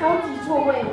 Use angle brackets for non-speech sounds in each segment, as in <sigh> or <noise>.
高级座位。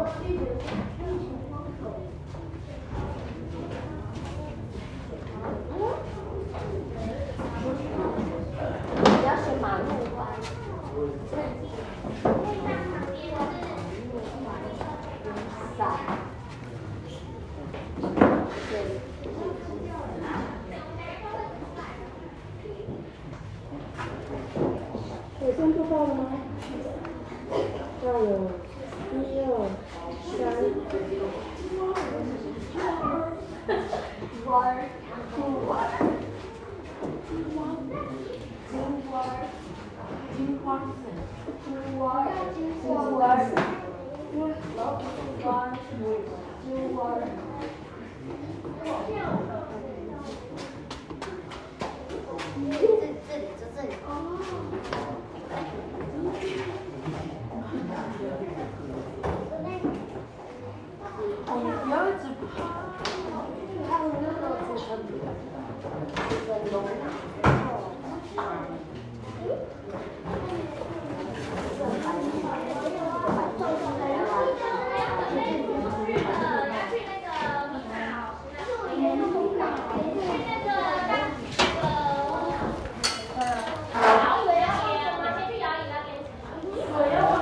不要写马路花。三。水声做到了吗？要有一二三。这这里，就这里。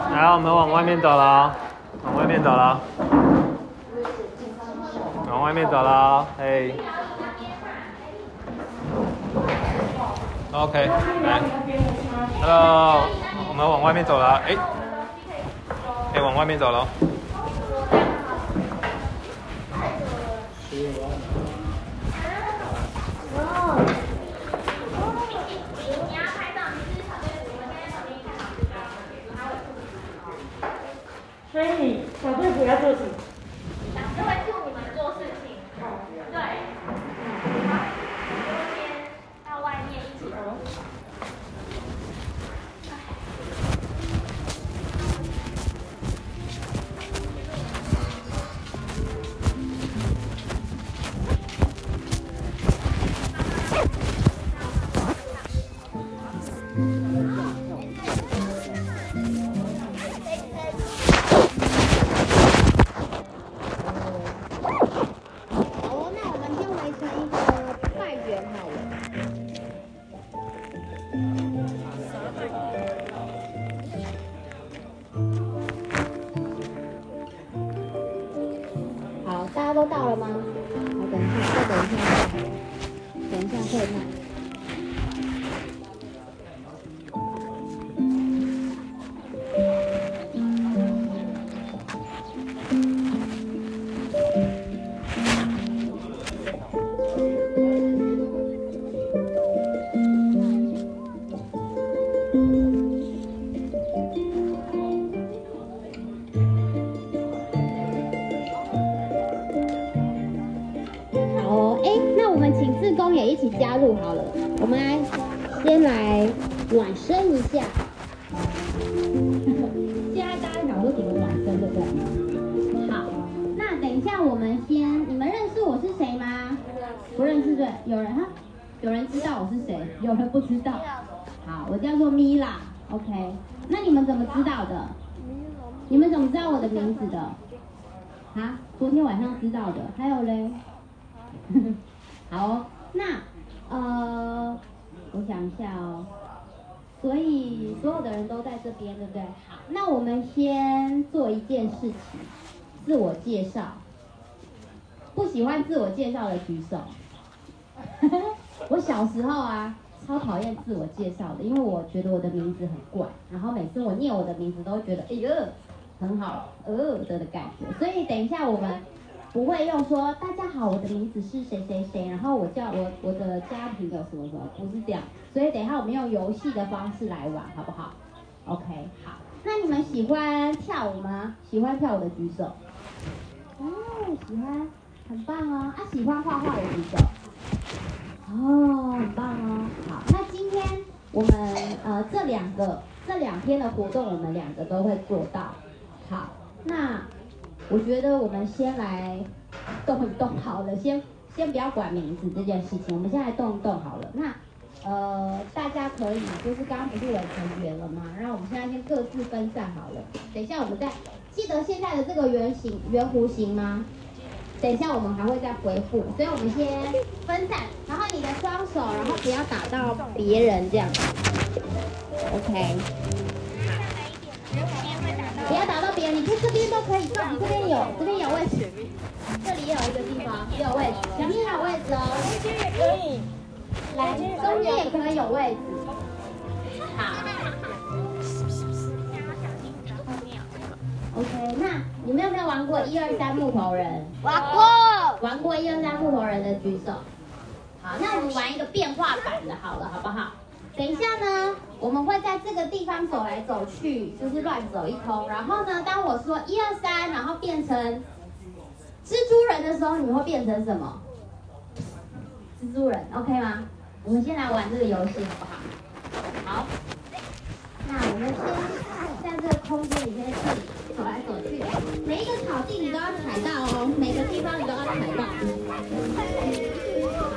来，我们往外面走了，往外面走了，往外面走了，嘿。OK，来，Hello，我们往外面走了，哎，哎，往外面走了。你要拍照，你是小队服，我现在小兵看好这个，所以你小队不要做什件事情，自我介绍。不喜欢自我介绍的举手。<laughs> 我小时候啊，超讨厌自我介绍的，因为我觉得我的名字很怪，然后每次我念我的名字都会觉得，哎呦，很好呃的的感觉。所以等一下我们不会用说大家好，我的名字是谁谁谁，然后我叫我我的家庭有什么什么，不是这样。所以等一下我们用游戏的方式来玩，好不好？OK，好。那你们喜欢跳舞吗？喜欢跳舞的举手。哦，喜欢，很棒哦。啊，喜欢画画的举手。哦，很棒哦。好，那今天我们呃这两个这两天的活动，我们两个都会做到。好，那我觉得我们先来动一动好了，先先不要管名字这件事情，我们先来动一动好了。那呃大家可以就是刚刚不是有成员了吗？然后我们现在先各自分散好了。等一下我们再记得现在的这个圆形圆弧形吗？等一下我们还会再回复，所以我们先分散，然后你的双手，然后不要打到别人这样。OK。不要打到别人，你在这边都可以放，这边有，这边有位置，这里也有一个地方，也有位置，前面也有位置哦。可以，来，中间也可以有位置。好。OK，那你们有没有玩过一二三木头人？玩过。玩过一二三木头人的举手。好，那我们玩一个变化版的，好了，好不好？等一下呢，我们会在这个地方走来走去，就是乱走一通。然后呢，当我说一二三，然后变成蜘蛛人的时候，你们会变成什么？蜘蛛人，OK 吗？我们先来玩这个游戏，好不好？好。那我们先在这个空间里面这里走来走去，每一个草地你都要踩到哦，每个地方你都要踩到。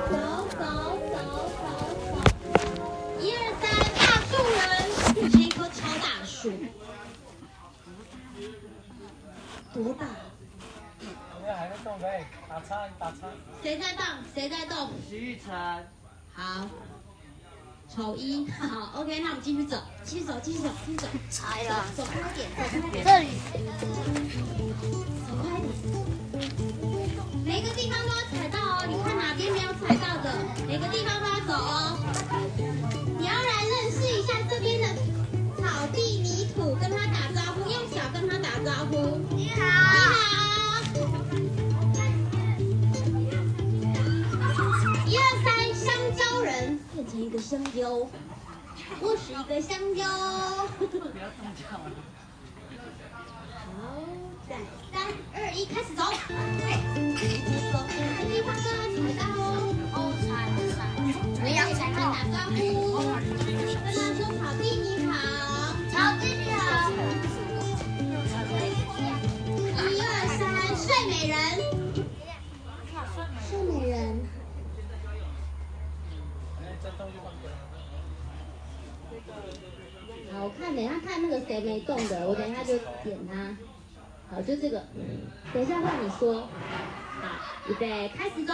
走走走走走，一二三，大树人，是一棵超大树，多大？我们还在动呗，打叉打叉。谁在动？谁在动？徐玉成，好，丑一，好，OK，那我们继续走，继续走，继续走，继续走，来了，走快一点，走快一点，这里。走快一点。每个地方都要踩到哦，你看哪边没有踩到的，每个地方都要走哦。你要来认识一下这边的草地泥土，跟他打招呼，用脚跟他打招呼。香蕉，我是一个香蕉。好，在三二一，开始走。走，每个地方都要踩到哦。哦，踩踩。你要踩到。打招呼，跟他说草地你好。草地你好。一二三，睡美人。睡美人。好，我看等一下看那个谁没动的，我等一下就点他。好，就这个。等一下换你说。好，预备，开始走。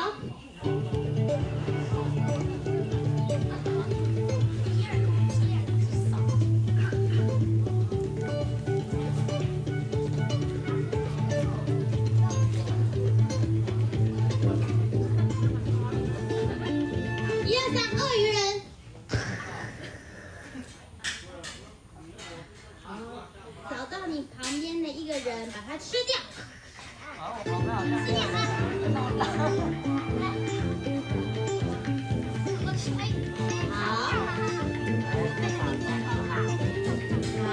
人，把它吃掉。好，我好像吃掉它。好。好，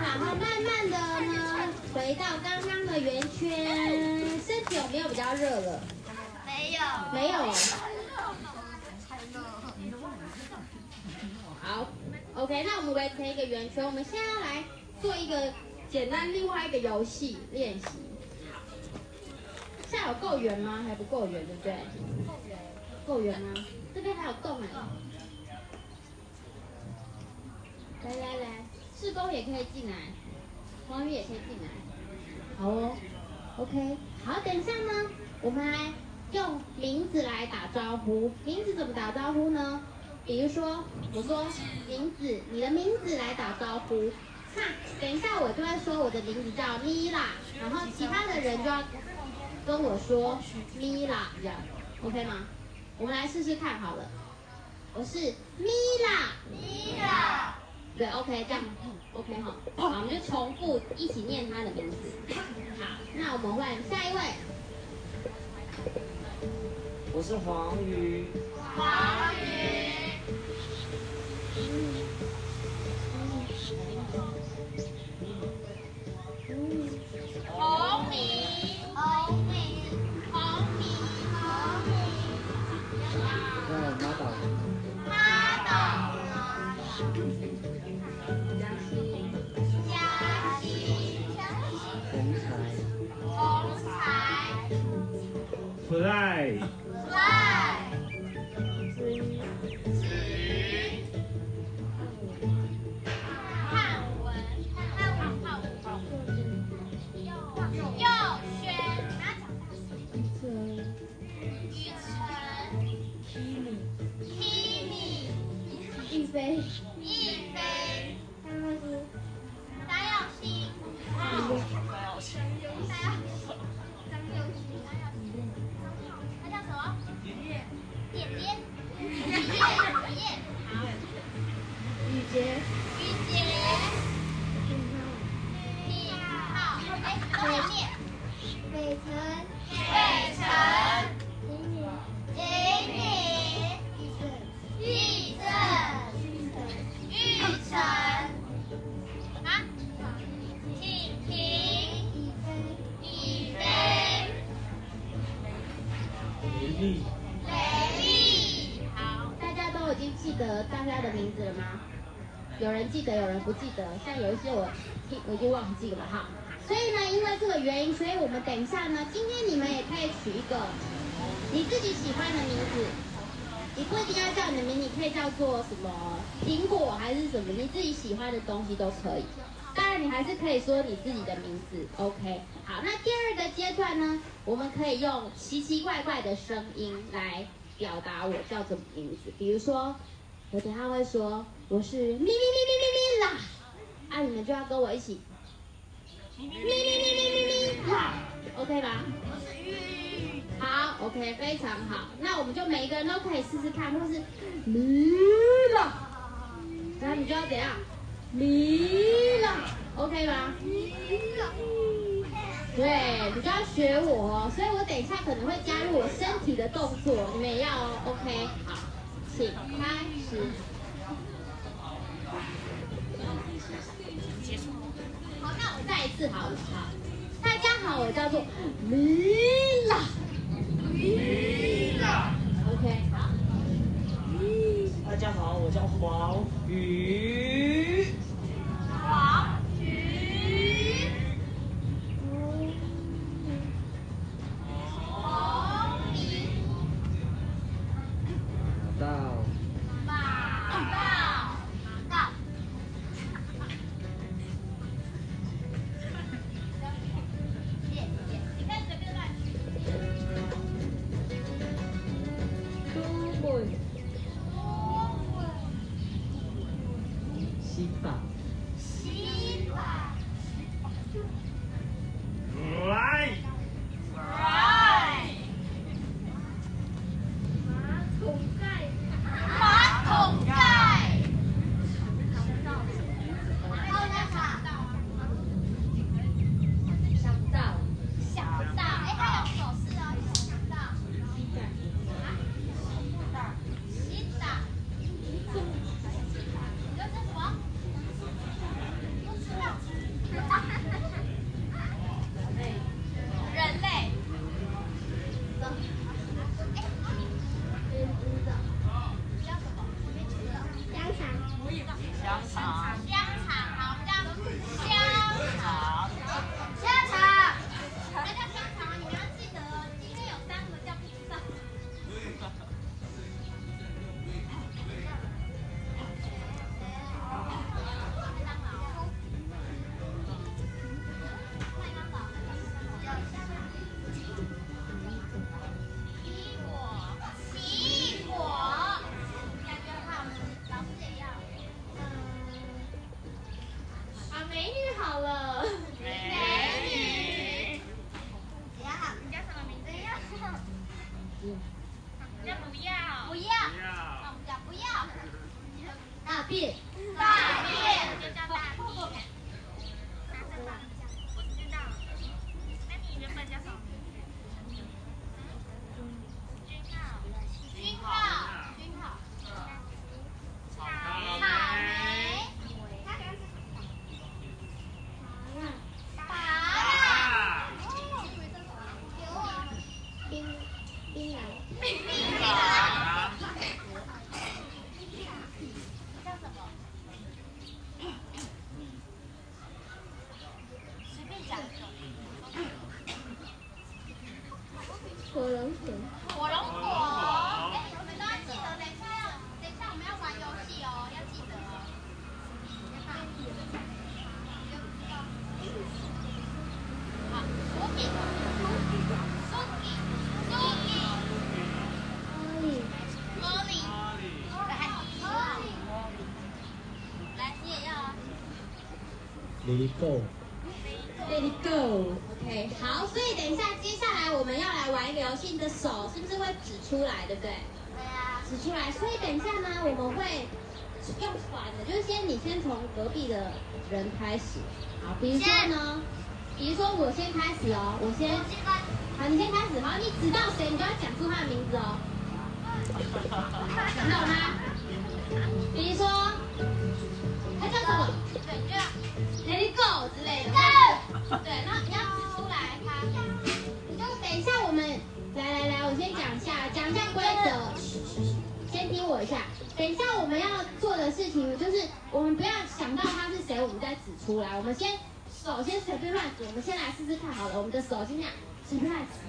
然后慢慢的呢，回到刚刚的圆圈，身体有没有比较热了？没有。没有。好，OK，那我们围成一个圆圈，我们现在要来做一个简单另外一个游戏练习。现在有够圆吗？还不够圆，对不对？够圆吗？这边还有洞哎。来来来，志工也可以进来，黄宇也可以进来。好哦，OK，好，等一下呢，我们来用名字来打招呼。名字怎么打招呼呢？比如说，我说名字，你的名字来打招呼。那等一下我就会说我的名字叫米拉，然后其他的人就要跟我说米拉，这样 OK 吗？我们来试试看好了。我是米拉，米拉。对，OK，这样 OK 哈。好，我们就重复一起念他的名字。好，那我们换下一位。我是黄鱼。黄宇。Fly。Fly。汉文，汉文，汉文。右轩，于晨，Kimi，一飞。一么？点点，点点，点记得，有人不记得，像有一些我听我已经忘记了哈。所以呢，因为这个原因，所以我们等一下呢，今天你们也可以取一个你自己喜欢的名字。你不一定要叫你的名，你可以叫做什么苹果还是什么，你自己喜欢的东西都可以。当然，你还是可以说你自己的名字，OK。好，那第二个阶段呢，我们可以用奇奇怪怪的声音来表达我叫什么名字。比如说，我等下会说我是咪咪咪咪咪啦，啊，你们就要跟我一起咪咪咪咪咪咪啦，OK 吗？好，OK，非常好。那我们就每一个人都可以试试看，或是咪啦，然后你就要怎样？咪啦，OK 吗？对，你就要学我，所以我等一下可能会加入我身体的动作，你们也要哦，OK？好，请开始。那我再一次好了，好，大家好，我叫做米拉，米拉，OK，好，大家好，我叫黄宇。Let it go。Let it go。OK，好，所以等一下，接下来我们要来玩一个游戏，你的手是不是会指出来，对不对？对啊，指出来。所以等一下呢，我们会用传的，就是先你先从隔壁的人开始。好，比如说呢，比如说我先开始哦，我先，好，你先开始，好，你指到谁，你就要讲出他的名字哦。你懂吗？比如说，他叫什么？对，然后你要指出来他，你就等一下我们来来来，我先讲一下，讲一下规则。先听我一下，等一下我们要做的事情就是，我们不要想到他是谁，我们再指出来。我们先手先随便乱指，我们先来试试看好了。我们的手先这样随便乱指，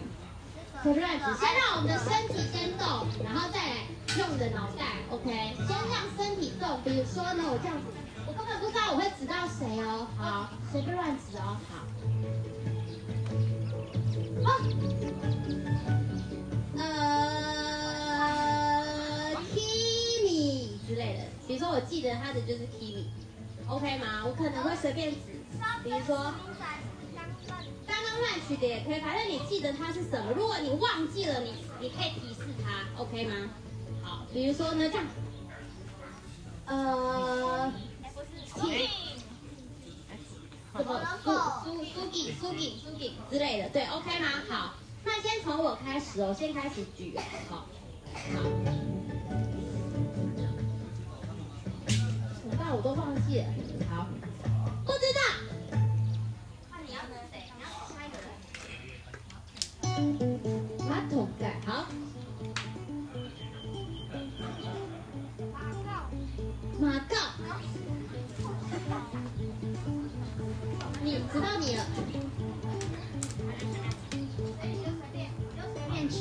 随便乱指，先让我们的身体先动，然后再来用你的脑袋，OK？先让身体动，比如说呢，我这样子。我根本不知道我会指到谁哦。好，随便乱指哦。好。记得他的就是 Kimi，OK 吗？我可能会随便指，比如说刚刚乱取的也可以，反正你记得它是什么。如果你忘记了，你你可以提示他，OK 吗？好，比如说呢这样，呃。铁什么苏苏苏给苏给苏给之类的，对，OK 吗？好，那先从我开始哦，先开始举，好，好，我都放弃，好，不知道，你要跟谁？你要下。马桶盖，好，马告。你知道你了。哎，你就随便，你就随便指。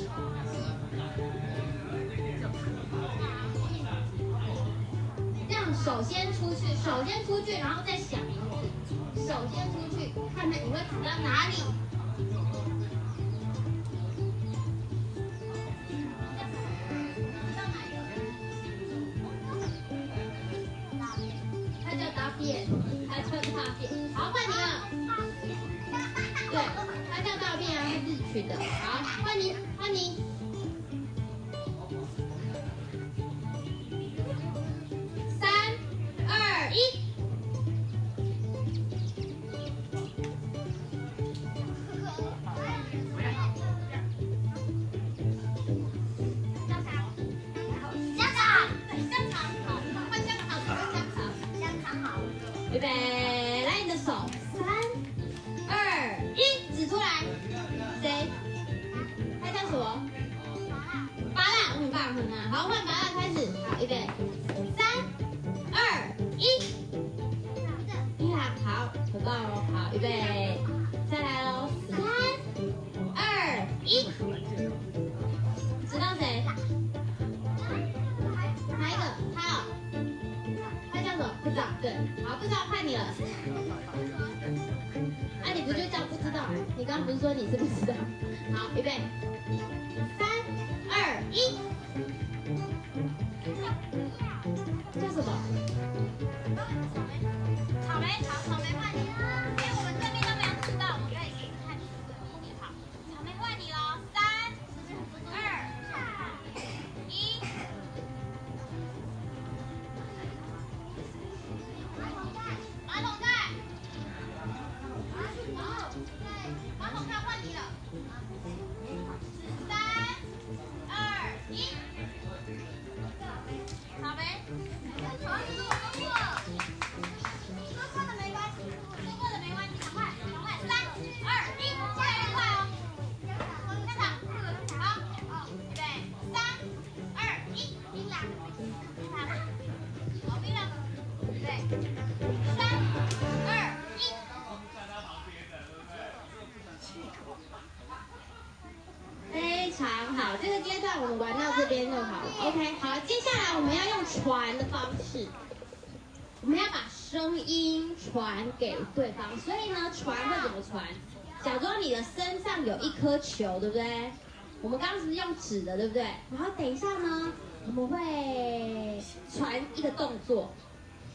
这样手先首，先出去，然后再想一次，首先出去，看看你会指到哪里。好换马上开始。预备。传的方式，我们要把声音传给对方。所以呢，传会怎么传？假装你的身上有一颗球，对不对？我们刚刚是用纸的，对不对？然后等一下呢，我们会传一个动作，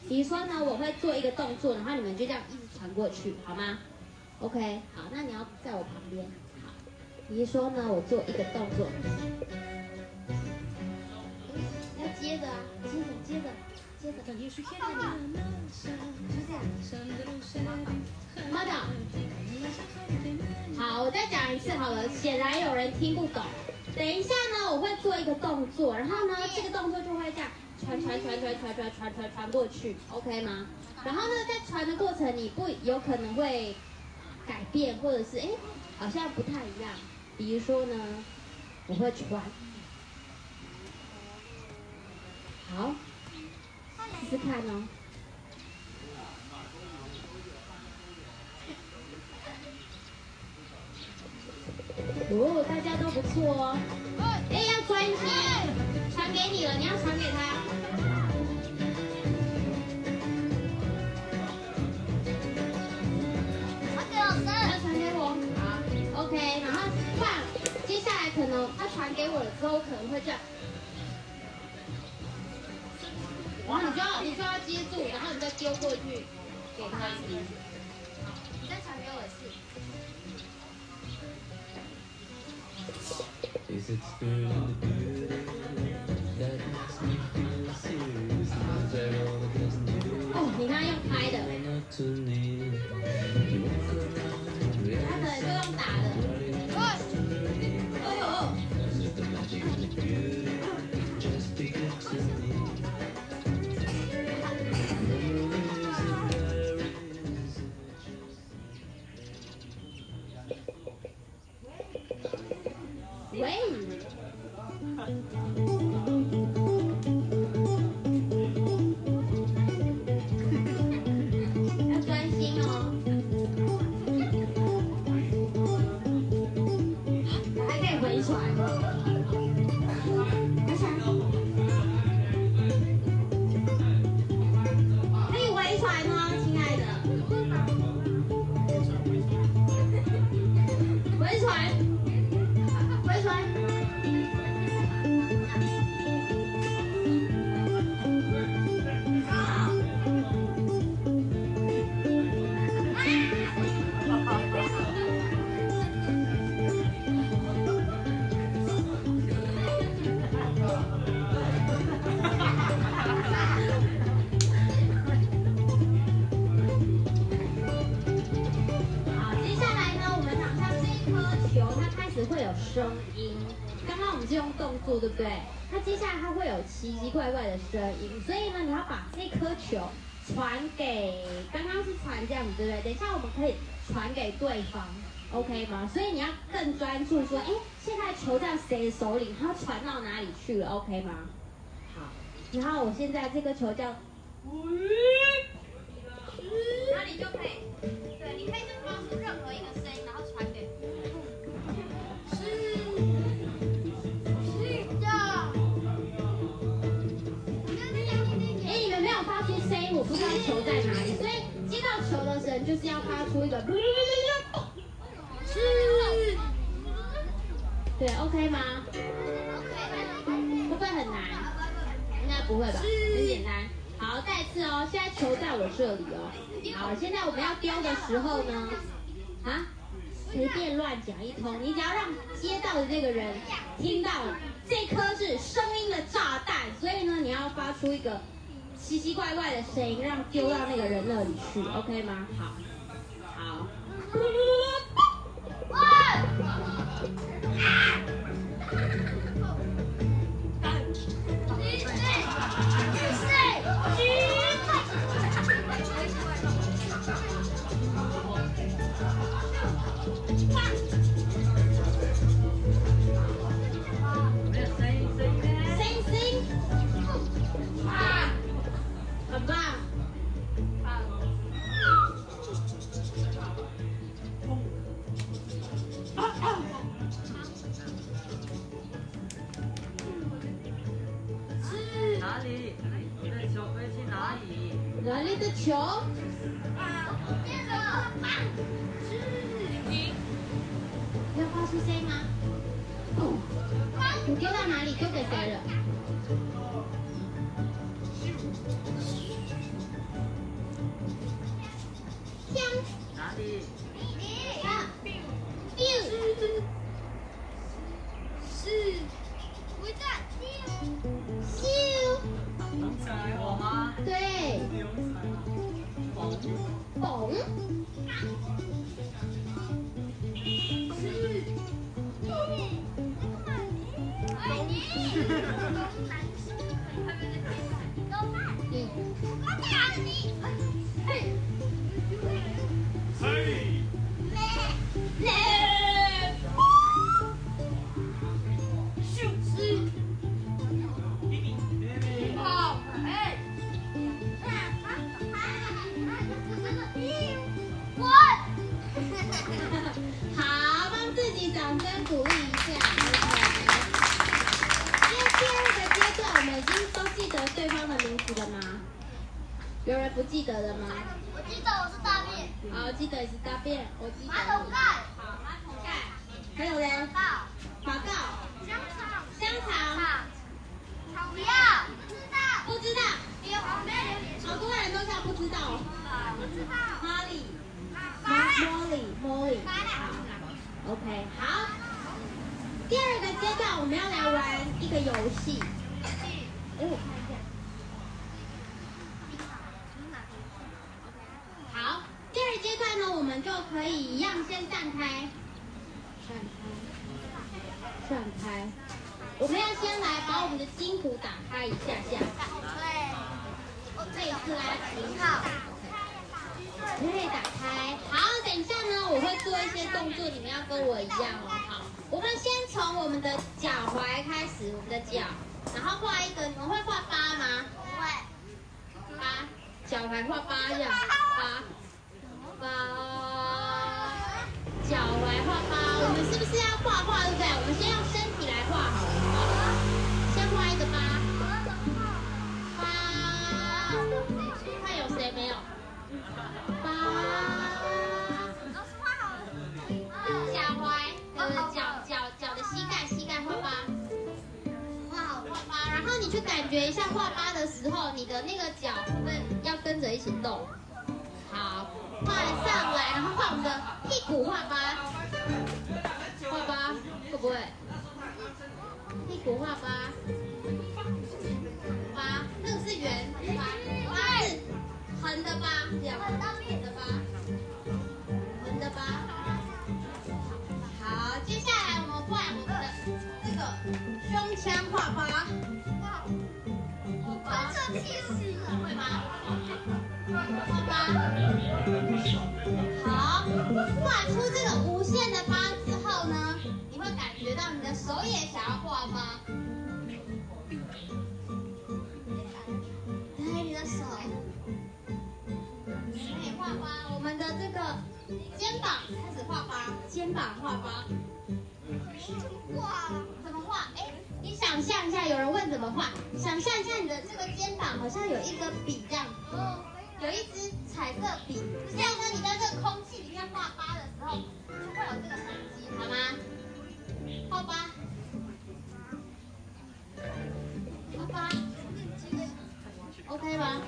比如说呢，我会做一个动作，然后你们就这样一直传过去，好吗？OK，好，那你要在我旁边。好，比如说呢，我做一个动作，接着，接着，接着，接着，等于是现在就这样。妈的，好，我再讲一次好了，显然有人听不懂。等一下呢，我会做一个动作，然后呢，这个动作就会这样传传传传传传传传传过去，OK 吗？然后呢，在传的过程，你不有可能会改变，或者是哎，好像不太一样。比如说呢，我会传，好，试试看哦。哦，大家都不错哦。哎，要专心，传给你了，你要传给他。要传给我，好，OK。然后换，接下来可能他传给我了之后，可能会这样。然后你就要你就要接住，然后你再丢过去给他。你再传给我一次。Is it 拍的，对？它接下来它会有奇奇怪怪的声音，所以呢，你要把这颗球传给，刚刚是传这样子，对不对？等一下我们可以传给对方，OK 吗？所以你要更专注说，哎，现在球在谁手里，它传到哪里去了，OK 吗？好，然后我现在这个球叫，然后你就可以。对，你可以就发出任何一个声音，然后传给。球在哪里，所以接到球的人就是要发出一个。是。对，OK 吗？会不会很难？应该不会吧，很简单。好，再一次哦，现在球在我这里哦。好，现在我们要丢的时候呢，啊，随便乱讲一通，你只要让接到的这个人听到这颗是声音的炸弹，所以呢，你要发出一个奇奇怪怪的声音，让丢到那个人那里去，OK 吗？好，好。，OK，好。第二个阶段我们要来玩一个游戏。哎，我看一下。好，第二阶段呢，我们就可以一样先散开，散开，散开。我们要先来把我们的筋骨打开一下下，对。这一次拉筋。好。你可以打开。好，等一下呢，我会做一些动作，你们要跟我一样哦。好，我们先从我们的脚踝开始，我们的脚，然后画一个，你们会画八吗？不会。八，脚踝画八样，八，八，脚踝画八。我们是不是要画画，对不对？我们先觉一下画八的时候，你的那个脚会不会要跟着一起动？好，画上来，然后画我们的屁股画八，画八会不会？屁股画八，八，那个是圆八，八是横的八，这样横的八，横的八。好，接下来我们换我们的这个胸腔画八，这气死了。会吗？画八。好，画出这个无限的八之后呢，你会感觉到你的手也想要画八。来，你的手，可以画八。我们的这个肩膀开始画八，肩膀画八。哇。怎么画？哎，你想象一下，有人问怎么画？想象一下你的这个肩膀好像有一根笔这样，有一支彩色笔，这样呢，你在这个空气里面画八的时候，就会有这个痕迹，好吗？画八，画八，OK 吗？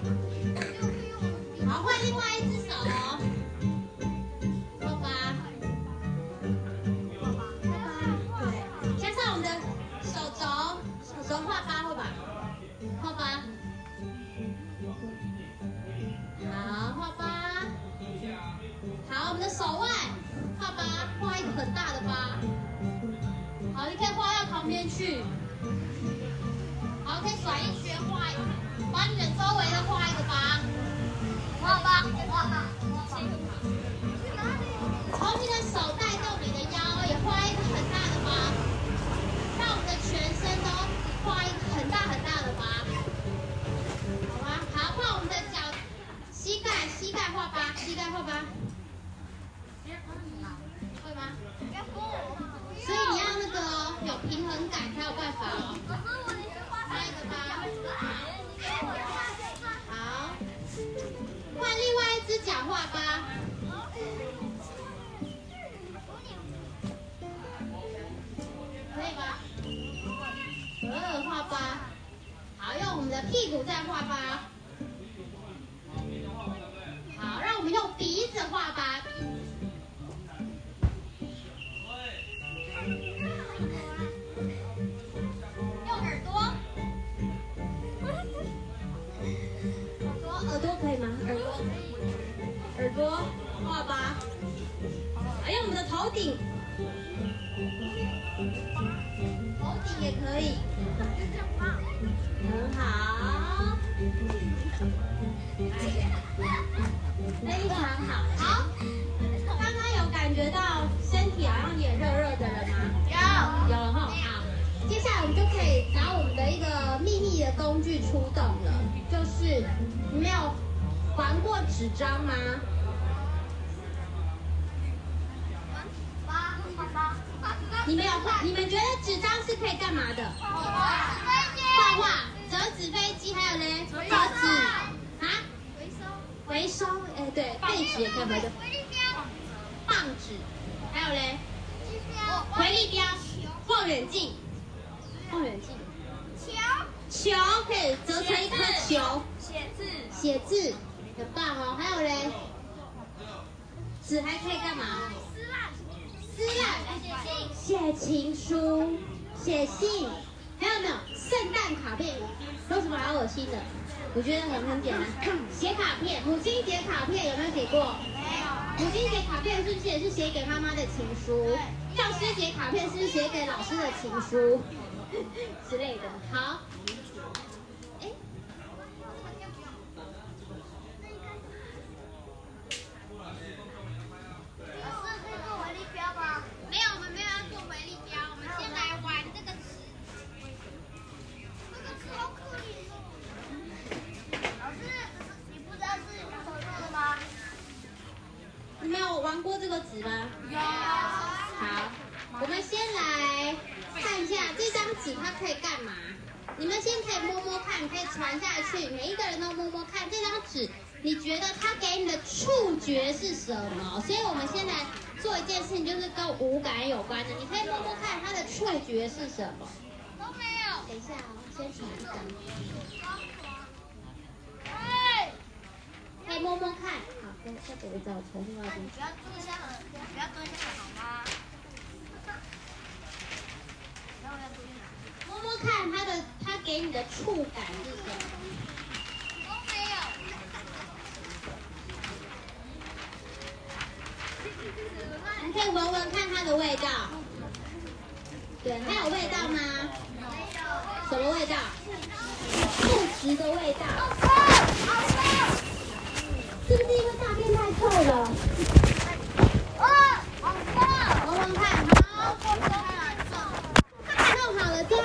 很好，非常好。好，刚刚有感觉到身体好像有点热热的了吗？有，有了哈。好，接下来我们就可以拿我们的一个秘密的工具出动了，就是你们有玩过纸张吗？八画八，八八你们有画？你们觉得纸张可以干嘛的？画画、折纸飞机，还有嘞，折纸。啊？回收，回收？哎，对，废纸。也可以？回收。棒纸，还有嘞，回力镖、望远镜、望远镜、球。可以折成一颗球，写字，写字，很棒哦。还有嘞，纸还可以干嘛？撕烂，撕烂，写情书、写信，还有没有圣诞卡片？有什么好恶心的？我觉得很很简单，写卡片，母亲节卡片有没有写过？没有母亲节卡片是不是也是写给妈妈的情书？教师节卡片是不是写给老师的情书之类的？好，纸它可以干嘛。你们先可以摸摸看，可以传下去，每一个人都摸摸看这张纸，你觉得它给你的触觉是什么？所以我们先来做一件事情，就是跟五感有关的。你可以摸摸看它的触觉是什么。都没有。等一下哦，先传一张，哎，可以摸摸看。好，跟再给我找重新来你不要蹲下了，不要蹲下了好吗？然后要蹲下。摸摸看它的，它给你的触感是什么？都没有。你可以闻闻看它的味道。对，它有味道吗？什么味道？木质的味道。是不是因为大便太臭了？哦，好臭闻闻看，好。弄好了之后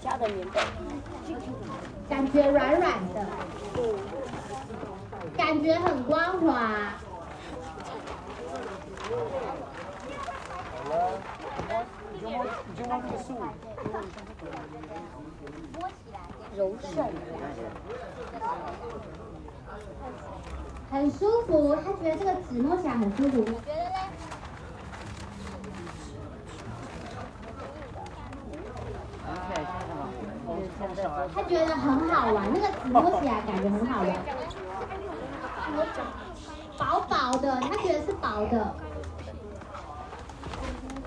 家的棉被，感觉软软的，感觉很光滑。柔顺。很舒服，他觉得这个纸摸起来很舒服。觉得嘞？想起来像什么？就是现在说他觉得很好玩，那个纸摸起来感觉很好玩。薄薄的，他觉得是薄的。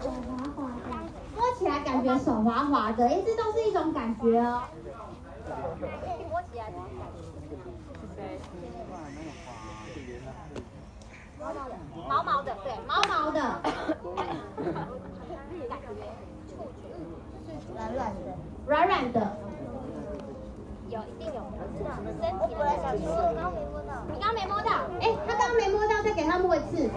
手滑滑的，摸起来感觉手滑滑的，哎，这都是一种感觉哦。摸起来。毛毛的，对，毛毛的，软软的，<laughs> 软软的。有一定有，身体的感觉。我刚没摸到。你刚刚没摸到，哎，他刚刚没摸到，再给他摸一次。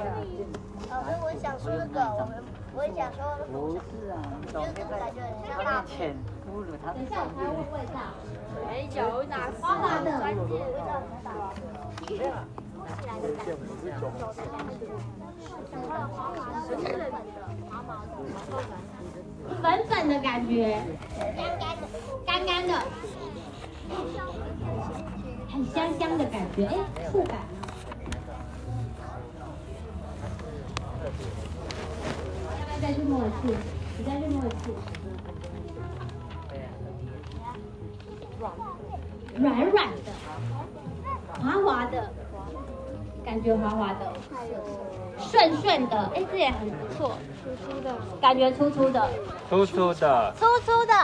老师，我想说那个，我们我也想说，不是啊，你怎么现在有点浅忽略它的等一下我才会问味道。没有哪滑滑的，粉粉的感觉，干干的，干干的，很香香的感觉，哎，触感。要不要再去摸一次？你再去摸一次。软软的，滑滑的，感觉滑滑的，顺顺的，哎，这也很不错，粗粗的，感觉粗粗的，粗粗的，粗粗的，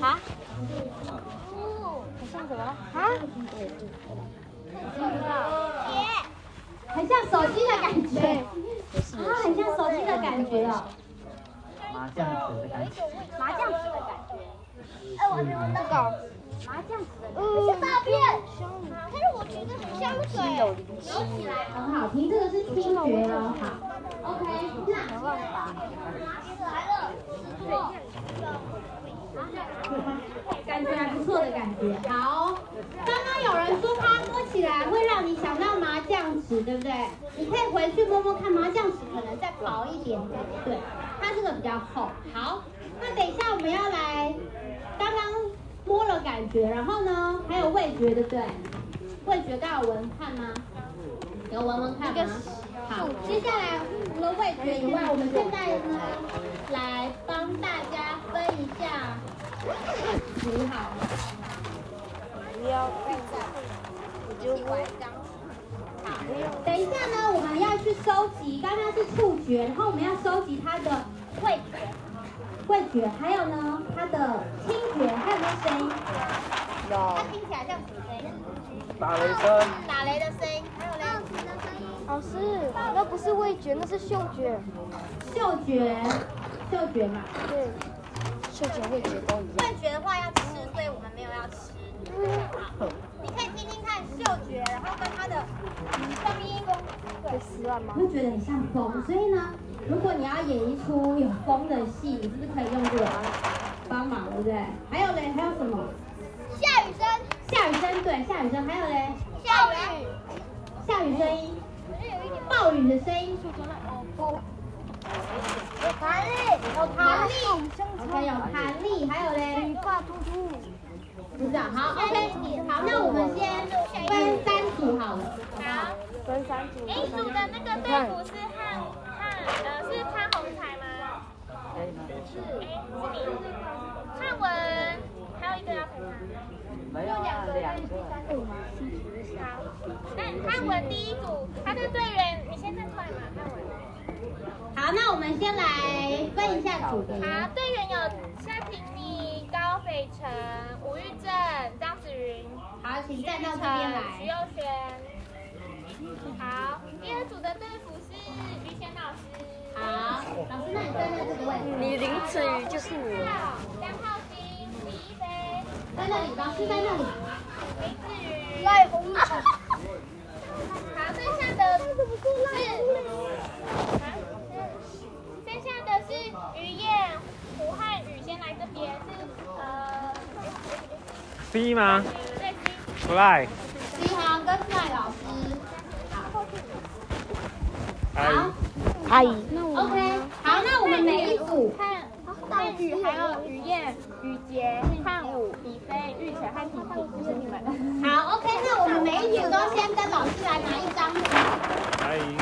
啊？像什么？啊？很像手机的感觉，啊，很像手机的感觉哦，麻将子的感觉。麻将纸的感觉。哎，我觉得那个麻将纸的感觉。是大便。但是我觉得很香水。有起来，很好听，这个是听觉哦。好，OK，那没办法。来了，不错。感觉还不错的感觉。好，刚刚有人说它摸起来会让你想到麻将纸，对不对？你可以回去摸摸看，麻将纸可能再薄一点，对，它这个比较厚。好，那等一下我们要来，刚刚摸了感觉，然后呢，还有味觉，对不对？味觉大家有闻看吗？有闻闻看吗？好，接下来除了味觉以外，我们现在呢，来帮大家分一下你好了。不要我就会好，等一下呢，我们要去收集，刚刚是触觉，然后我们要收集它的味觉，味觉，还有呢，它的听觉，还有没有声音？它听起来像什么声音？打雷声，打雷的声音，还有嘞，老师，那不是味觉，那是嗅觉。嗅觉，嗅觉嘛。对，嗅觉、味觉都一样。味觉的话要吃，所以我们没有要吃。好，你可以听听看嗅觉，然后跟它的声音，会撕烂吗？会觉得很像风，所以呢，如果你要演一出有风的戏，你是不是可以用这个帮忙，对不对？还有嘞，还有什么？下雨声。下雨声，对，下雨声，还有嘞？下雨。下雨声音。暴雨的声音。有弹力，有弹力，OK，有弹力，还有嘞？语法突出。不知道，好，OK，好，那我们先分三组好了。好，分三组。A 组的那个队服是汉汉呃是潘宏才吗？可以吗？是，哎，是你。汉文，还有一个要陪他。没有啊，两个。好，那汉文第一组，他的队员你先站出来嘛，汉文。好，那我们先来分一下组别。好，队员有夏婷妮、高斐晨、吴玉正、张子云、好，请站到这边徐来。佑轩。好，第二组的队服是于谦老师。好，老师，那你站在这个位置。你林子瑜就是我。好，张浩鑫、李一飞、在那里，老师在那里。林志宇。赖红彩。好，剩下的是，啊剩下的是于燕、胡汉宇，先来这边是呃，C 吗对 C。？Fly，徐航跟赖老师。哎，阿姨。那 OK，好，那我们每一组。汉汉宇还有雨燕、雨杰、汉武、李飞、玉成和婷婷，就是你们。好，OK，那我们每一组都先跟老师来拿一张图。阿姨，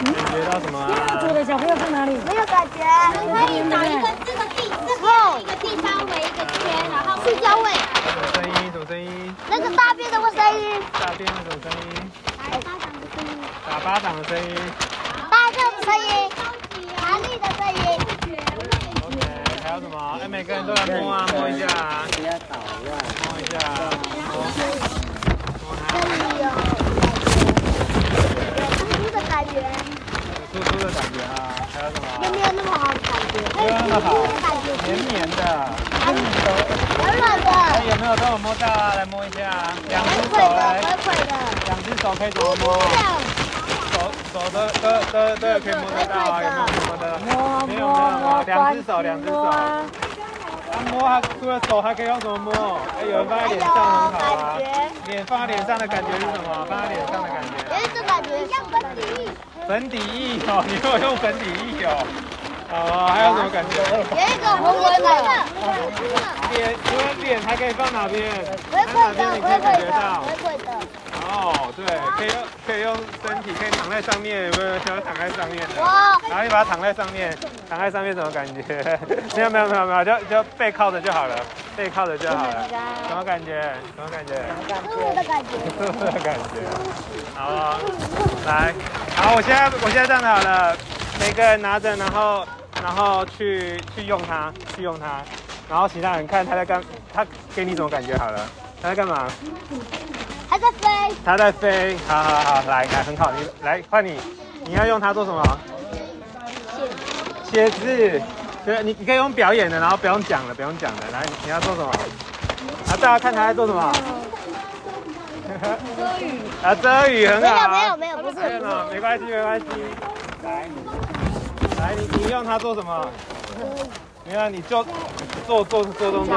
你学到什么啊？的小朋友在哪里？没有感觉。可以找一个这个地，这边一个地方围一个圈，然后塑胶位。什么声音？什么声音？那个大便的声音，大便是什么声音？来巴掌的声音，打巴掌的声音。巴掌的声音，弹力的声音。OK，还有什么？哎，每个人都来摸啊，摸一下啊，不要捣乱。摸一下啊，摸。摸它。突出的感觉，有突出的感觉啊，还有什么？有没有那么好的感觉？没有那么好，感觉绵绵的。软软的，哎，有没有都有摸到啊？来摸一下啊，两只手来，两只手可以怎么摸？手手都都都都有可以摸得到啊，有没有摸得到？摸摸，两只手两只手。啊摸它除了手还可以用什么摸？哎，有人放在脸上很好啊。脸放在脸上的感觉是什么？放在脸上的感觉。有一种感觉像粉底液，粉底液哦，你有用粉底液哦。哦，还有什么感觉？有一种红红的，脸除了脸还可以放哪边？回哪馈的，边你可以回馈的，感觉到？哦，对，可以用可以用身体可以躺在上面，有没有想要躺在上面的？哇，然后你把它躺在上面，躺在上面什么感觉？<laughs> 没有没有没有没有，就就背靠着就好了，背靠着就好了。什么感觉？什么感觉？舒服的感觉。舒服的感觉。好哦，来，好，我现在我现在站好了，每个人拿着，然后然后去去用它，去用它，然后其他人看他在干，他给你什么感觉好了？他在干嘛？在飞。它在飞，好好好，来来，很好，你来换你，你要用它做什么？写字，对，你你可以用表演的，然后不用讲了，不用讲了，来，你要做什么？啊，大家看他在做什么？遮雨。<laughs> 啊，遮雨很好。没有没有没有，不是没有没有没关系没关系。来，来，你你用它做什么？你看，你就做做做动作。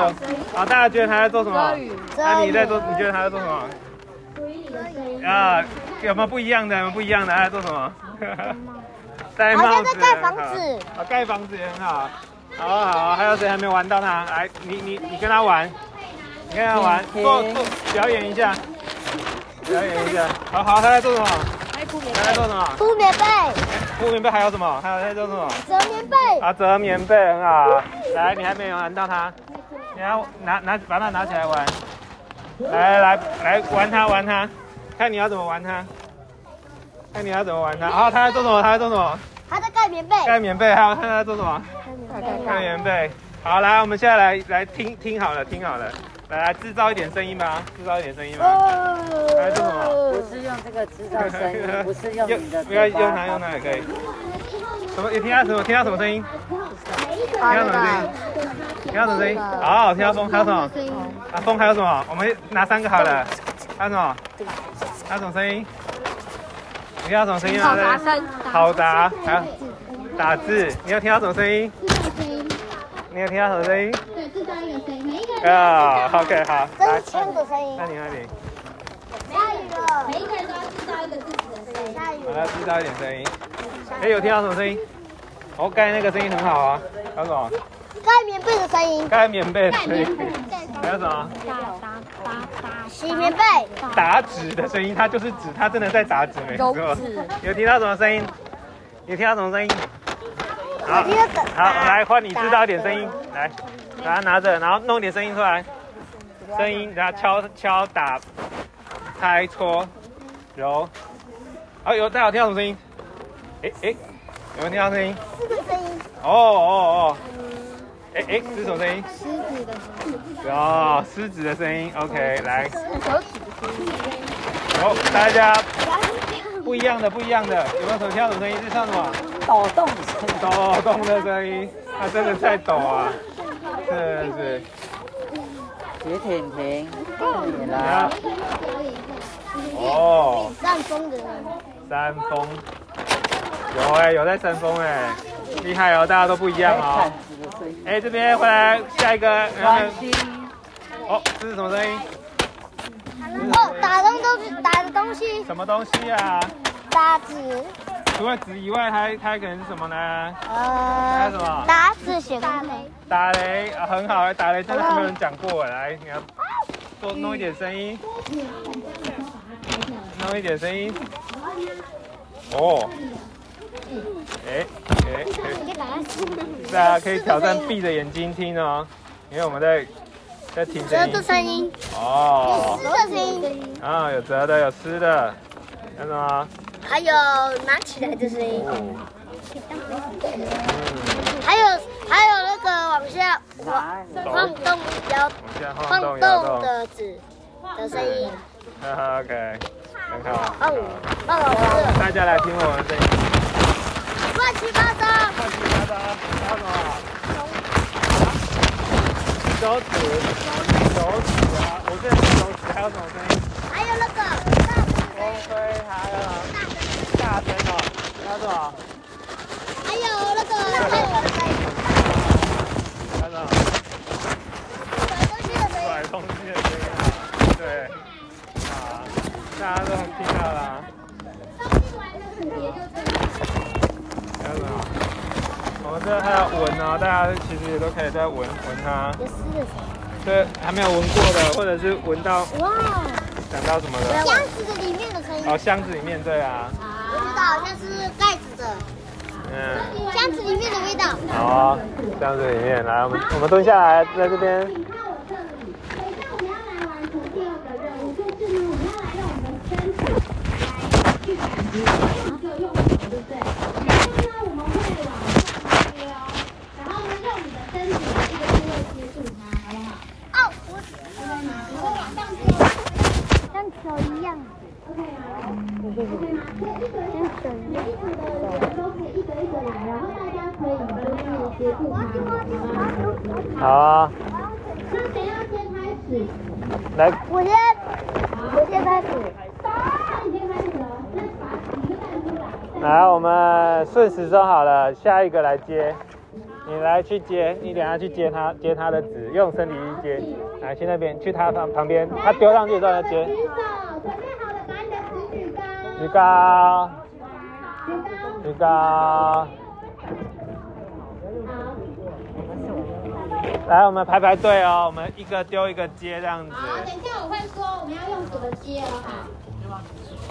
啊，大家觉得他在做什么？那你在做？你觉得他在做什么？啊，有没有不一样的？有没有不一样的？他在做什么？<laughs> 戴帽子。好像在盖房子啊，盖房子也很好。好啊好啊，还有谁还没玩到他？来，你你你跟他玩，你跟他玩，做做表演一下，表演一下。好好，他在做什么？他在做什么？铺棉被，铺棉被还有什么？还有在做什么？折棉被。啊，折棉被很好。来，你还没有玩到他，你要拿拿把它拿起来玩。来来来玩它玩它，看你要怎么玩它，看你要怎么玩它。啊，他在做什么？他在做什么？它在盖棉被。盖棉被，还有看他在做什么？盖棉被。好，来，我们现在来来听听好了，听好了，来来制造一点声音吧，制造一点声音吧。来做什么？不是用这个制造声音，不是用你的不要用它，用它也可以。什么？你听到什么？听到什么声音？听到什么声音？听到什么声音？好，听到风，还有什么？啊，风还有什么？我们拿三个好了。还有什么？还有什么声音？你听到什么声音啊？好声好答，还有打字。你有听到什么声音？制造声音，你有听到什么声音？对，制造一个声音，每一个人啊，OK，好，来这是，枪的声音那。你那里，下雨了。每一个人都要制造一个自己的声音。下雨我要制造一点声音。哎，有听到什么声音？哦，刚才那个声音很好啊。还有什么？盖棉被的声音。盖棉被的声音。还有什么？洗棉被。打纸的声音，它就是纸，它真的在打纸，没错。有听到什么声音？有听到什么声音？好，好，来换你制造一点声音，来，把它拿着，然后弄一点声音出来，声音，然后敲敲打，拍搓，揉。好，有大家有听到什么声音？哎哎，有没有听到声音？这个声音。哦哦哦，哎哎，这是什么声音？狮子的声音，哦，狮子的声音，OK，来。好，大家不一样的，不一样的，有没有什么听到什么声音？这像什么？抖动的声音。抖动的声音，它真的在抖啊！真的是。雪婷婷，你来啦。哦，扇风的声音。山峰，有哎、有在山峰哎、厉害哦，大家都不一样哦。哎、这边回来下一个，哦，这是什么声音？哦，打东东西，打的东西，什么东西啊？打纸，除了纸以外，它它可能是什么呢？呃还有什呃么，打纸写打雷，打雷啊，很好哎，打雷真的还没有人讲过哎，来，你要多弄一点声音，弄一点声音。哦，哎哎哎，大家可以挑战闭着眼睛听哦，因为我们在在听声音。折的。声音，哦，湿的声音，啊，有折的，有湿的，看到吗？还有拿起来的声音，哦，还有还有那个往下拿晃动摇晃晃动。的纸的声音，，<laughs> OK，好。哦，棒老师，大家来听我们的声音。乱七八糟，乱七八糟，还有什么？手指，手指啊！我这里是手指，还有什么声音？还有那个风吹，还有大声哦，还有什么？还有那个还有那个还有什么？买东西的声音，甩东西的声音！对，大家都很听到啦。还有什么？我们这还有闻哦，大家其实也都可以再闻闻它。有湿的声音，这还没有闻过的，或者是闻到哇，想到什么的？箱子的里面的声音，哦，箱子里面对啊，我知道好像是盖子的，嗯，箱子里面的味道。好，箱子里面来，我们我们蹲下来，在这边。你看我这里，等一下我们要来完成第二个任务，就是呢，我们要来用我们的身体来去感觉，然后就用手，对不对？然后呢，我们会往上贴哦，然后呢，用你的身体一个部位接住它，好不好？哦，我我往上贴，像手一 OK 吗？可以一个一个，每一组的人都可以一个一个来，然好吗？好啊，那谁要先开始？来，我先，我先开始。来。来，我们顺时钟好了，下一个来接，你来去接，你等下去接他，接他的纸，用身体去接，来去那边，去他旁旁边，他丢上去之后要接，举手，准备好了，把你的纸举高。举高，举高。举高。好。来，我们排排队哦，我们一个丢一个接这样子。好，等一下我会说我们要用什么接哦，好。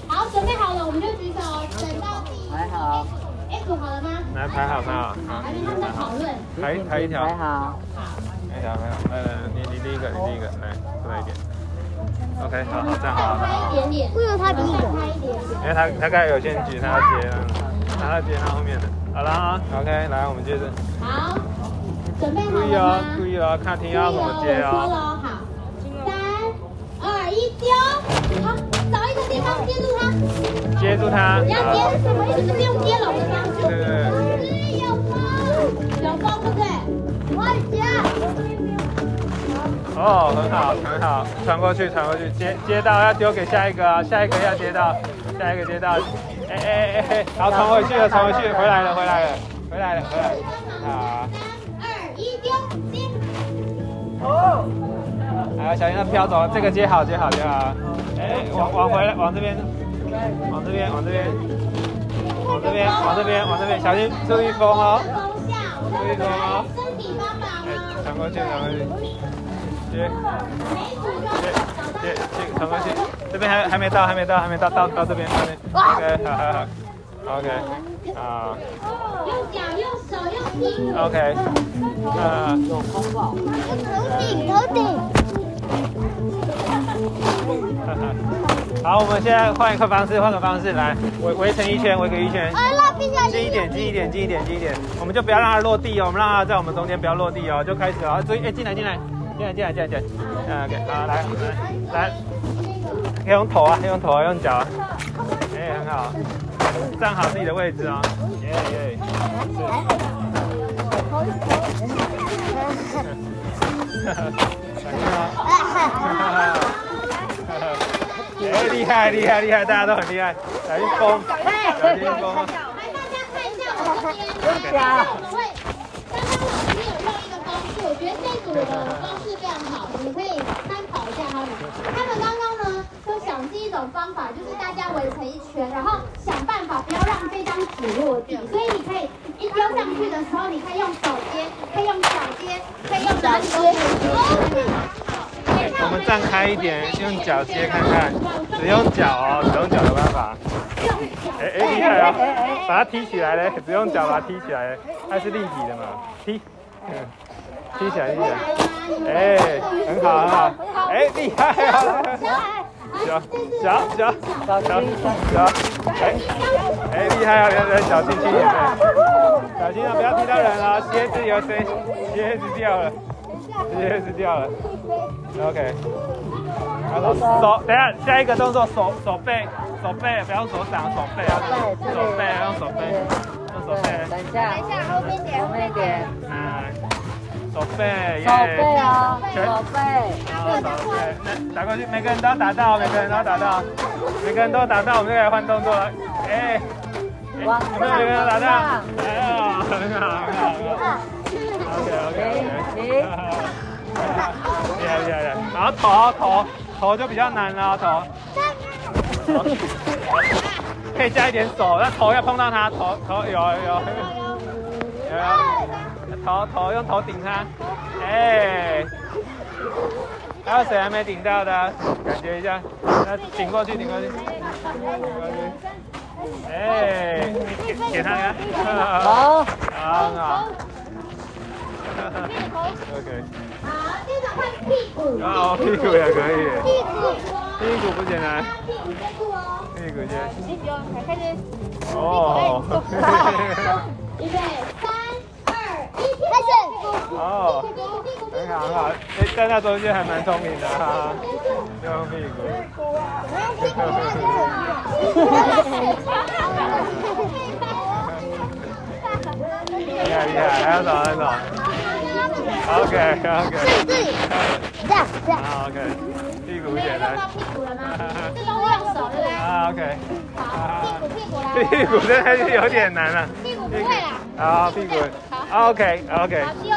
好，准备好了，我们就举手哦，等到第一排好 A 组好了吗？来排好排好，好，还没他们在讨论。排排一条，排好。排一条排好，来来来，你你第一个，你第一个，来过来一点。OK，好好站好，开一点点。为什么他第一个？开一点点。因为他他刚才有先举，他要接，他要接他后面的。好了啊，OK，来我们接着。好，准备好注意哦？，注意哦，看听要怎么接哦。接住它。接住他。要接是什么意思？就是用接龙的方式。对对对。是有风，有风对不对？我接。哦，很好，很好，传过去，传过去，接接到要丢给下一个啊，下一个要接到，下一个接到，哎哎哎哎，好，传回去了，传回去，回来了，回来了，回来了，回来了，好，三、二、一，丢！接。好，小心它飘走，这个接好，接好，接好，哎，往往回来，往这边，往这边，往这边，往这边，往这边，往这边，小心注意风哦，注意风哦，身体帮忙哎，传过去，传过去，接。接接接传过去，这边还还没到，还没到，还没到，到到这边，这边，OK，好好好，OK，啊用脚、用手、用屁股。，OK，啊，头顶，头顶。<laughs> 好，我们现在换一个方式，换个方式来围围成一圈，围个一圈。近一点，近一点，近一点，近一点，我们就不要让它落地哦，我们让它在我们中间不要落地哦，就开始哦，注意，哎，进来，进来，进来，进来，进来，进来，嗯，OK，好，来，来，来，可以用头啊，可以用头啊，用脚啊，哎，很好，站好自己的位置哦，耶耶，<laughs> 哎，厉害厉害厉害，大家都很厉害，小心风，小心风。来，大家看一下我这边，我们会，刚刚老师有用一个方式，我觉得这组的方式非常好，你可以参考一下他们。他们刚刚呢，就想是一种方法，就是大家围成一圈，然后想办法不要让这张纸落地，所以你可以一丢上去的时候，你可以用手接，可以用脚接，可以用什么你都可以接。我们站开一点，用脚接看看，只用脚哦，只用脚的办法。哎哎，厉害啊，把它踢起来嘞，只用脚把它踢起来，它是立体的嘛，踢，嗯，踢起来，踢起来，哎，很好很好，哎，厉害哦，脚脚脚脚脚脚，哎哎，厉害啊，来来，小心轻一点，小心啊，不要踢到人了，鞋子有谁？鞋子掉了，鞋子掉了。OK，然后手，等一下下一个动作手手背手背，不要用手掌，手背要手背用手背，用手背，等一下，等一下后面点，后面点，嗯，手背，手背哦，手背，好手背，那打过去，每个人都要打到，每个人都要打到，每个人都要打到，我们就可以换动作。了，哎，有没有每个人打到？哎呀，很好很好很好，OK OK OK，厉害厉害厉害，然后头头头就比较难了，头。可以加一点手，那头要碰到它，头头有有有有，头头用头顶它，哎，还有谁还没顶到的？感觉一下，那顶过去，顶过去，顶过去，哎，给给他看，好，好好，OK，好，接着换屁股。哦，屁股也可以，屁股屁股不简单，屁股接住哦。屁股先，你不用，开始。哦，预备，三、二、一，开始。哦，很好很好，哎，在那中间还蛮聪明的哈，用屁股。屁股厉害厉害，还要走还要走。OK OK。这样这样。好 OK，屁股简单。屁股了吗？这都用手对不对？啊 OK。好，屁股屁股来。屁股真的是有点难了。屁股不会啦。好，屁股。好。OK OK。好丢。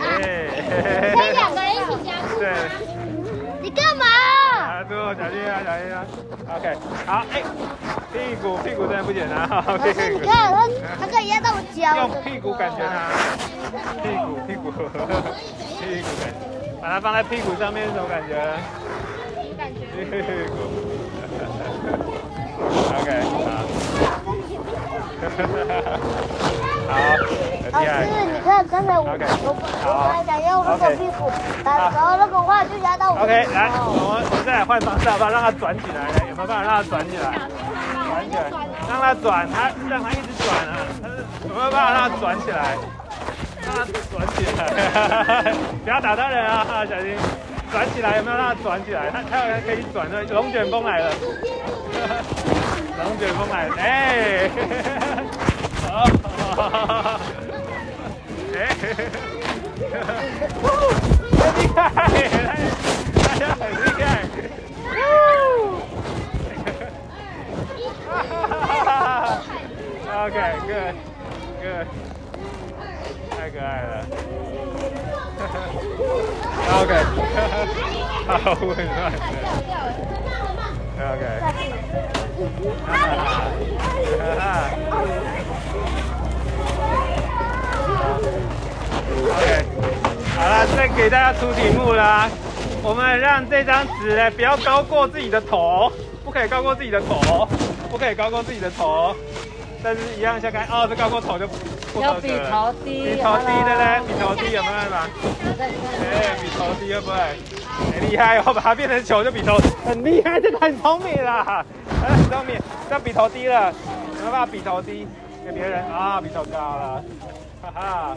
哎。可以两个人一起加速对。你干嘛？啊，对，小心啊，小心啊。OK，好，哎，屁股屁股真的不简单哈，<laughs> 屁股。你看他，他可以压到我脚。用屁股感觉它，屁股屁股屁股感觉，把它放在屁股上面是什么感觉？感觉。屁股。OK，好。好，很厉害。老师，你看刚才我我我本来想要那个屁股，然后那个话就压到我。OK，来，我们我们再来换方式，好不好？让它转起来，有没有办法让它转起来？转起来，让它转，它让它一直转啊，它是有没有办法让它转起来？让它转起来，不要打到人啊，小心。转起来有没有让它转起来？它它有人可以转的，龙卷风来了，龙卷风来了，哎，好，哎，很厉害，大家很厉害。<laughs> OK, good, good，太可爱了。<laughs> OK，<laughs> 好温暖的。OK。OK，好了，再给大家出题目啦。我们让这张纸呢不要高过自己的头，不可以高过自己的头，不可以高过自己的头。但是一样像刚哦，这高过头就不要比头低比头低对不对？比头低有没有办法？哎，比头低会不会？很厉害哦，把它变成球就比头，很厉害，这个很聪明啦，很聪明，要比头低了，有没有办法比头低给别人啊？比头高了，哈哈，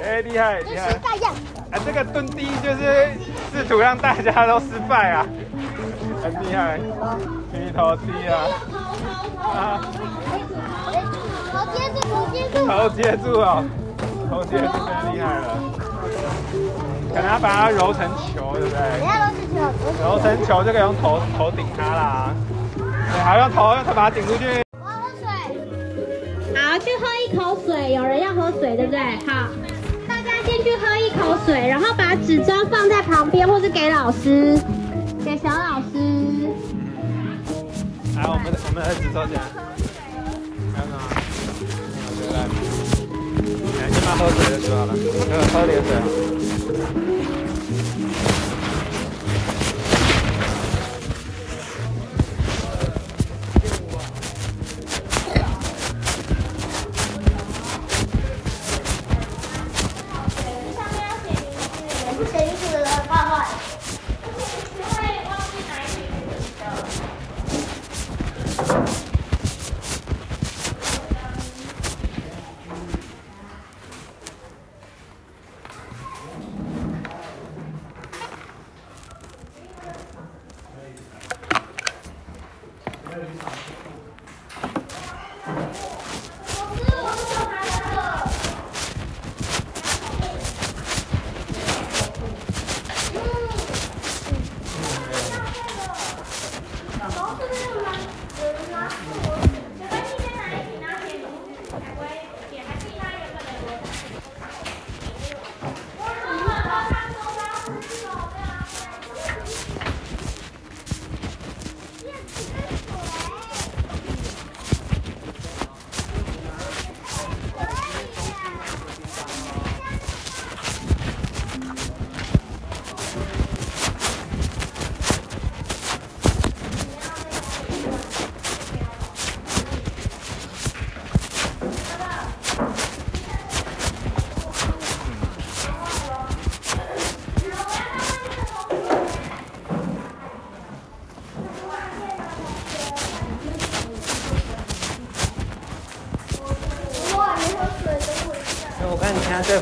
哎，厉害厉害。大样。啊，这个蹲低就是试图让大家都失败啊，很厉害，比头低啊，啊，头接住，头接住。头接住哦，头接住太厉害了，可能要把它揉成球，对不对？等下都是球。揉成球就可以用头头顶它啦，对，好用头用头把它顶出去。我要喝水。好，去喝一口水，有人要喝水，对不对？好，大家先去喝一口水，然后把纸张放在旁边，或是给老师，给小老师。来，我们我们的纸抽起来，看到吗？我觉得，来，先把喝水的就好了，喝喝点水。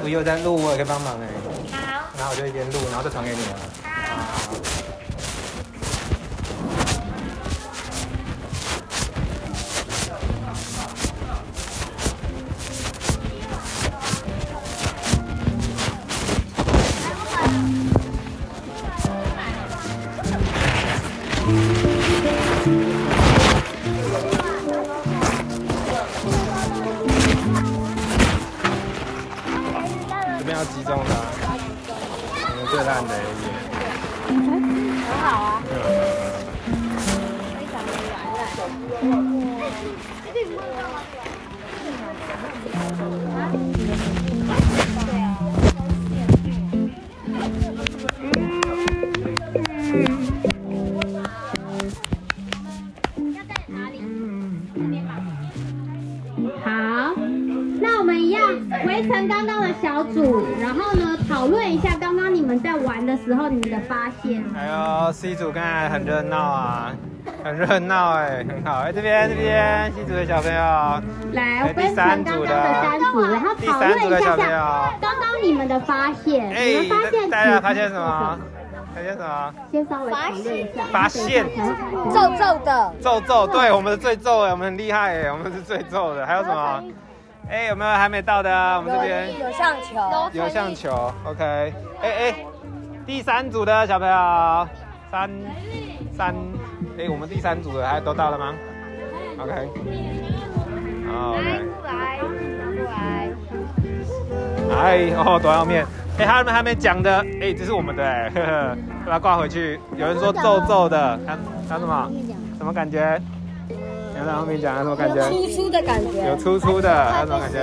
又在录，我也可以帮忙哎。好，然后我就一边录，然后再传给你了。热闹哎，很好哎，这边这边 C 组的小朋友，来，我分成刚刚的三组，然后第讨论一三组的小朋下下友，刚刚你们的发现，你们发现大家发现什么？发现什么？先稍微讨论一下。发现皱皱的，皱皱，对我们是最皱的，我们很厉害哎，我们是最皱的。还有什么？哎，有没有还没到的？我们这边有像球，有像球，OK。哎哎，第三组的小朋友，三三，哎，我们第三组的还都到了吗？OK。好，OK。来，过来。哎，哦，多要面。哎，他们还没讲的，哎，这是我们的，哎，呵呵，把它挂回去。有人说皱皱的，他他什么？什么感觉？你要在后面讲，有什么感觉？粗粗的感觉，有粗粗的，还有什么感觉？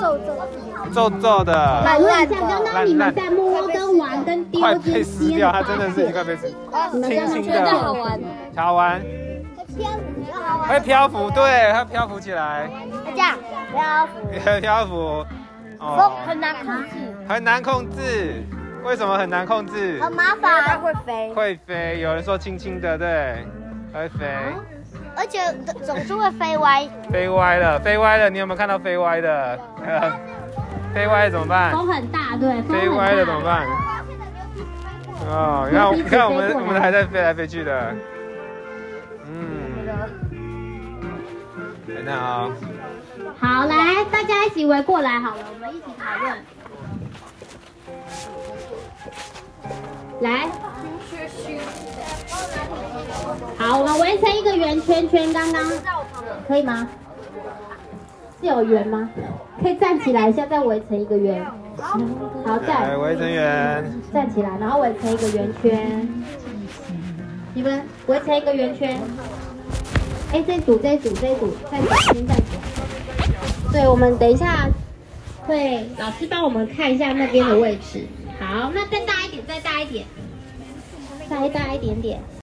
皱皱，皱皱的，讨论一下刚刚你们在摸跟玩跟丢快之被撕掉，它真的是快 <laughs> 被撕，轻轻觉得好的，玩。好玩，会漂浮，对，它漂浮起来，这样，漂浮，漂浮，哦，很难控制，很难控制，为什么很难控制？很麻烦，它会飞，会飞，有人说轻轻的，对，会飞，而且总是会飞歪。飞歪了，飞歪了，你有没有看到飞歪的？<laughs> 飞歪了怎么办？风很大，对，风飞歪了怎么。办？哦，你看，你看我们我们还在飞来飞去的，嗯，很好。好，来，大家一起围过来好了，我们一起讨论。来，好，我们围成一个圆圈圈，刚刚可以吗？是有圆吗？可以站起来一下，再围成一个圆。好，来，站，围成圆，站起来，然后围成一个圆圈。你们围成一个圆圈。哎，这一组，这组，这组，站起来，先站起来。对，我们等一下会老师帮我们看一下那边的位置。好，那再大一点，再大一点，再大一点点。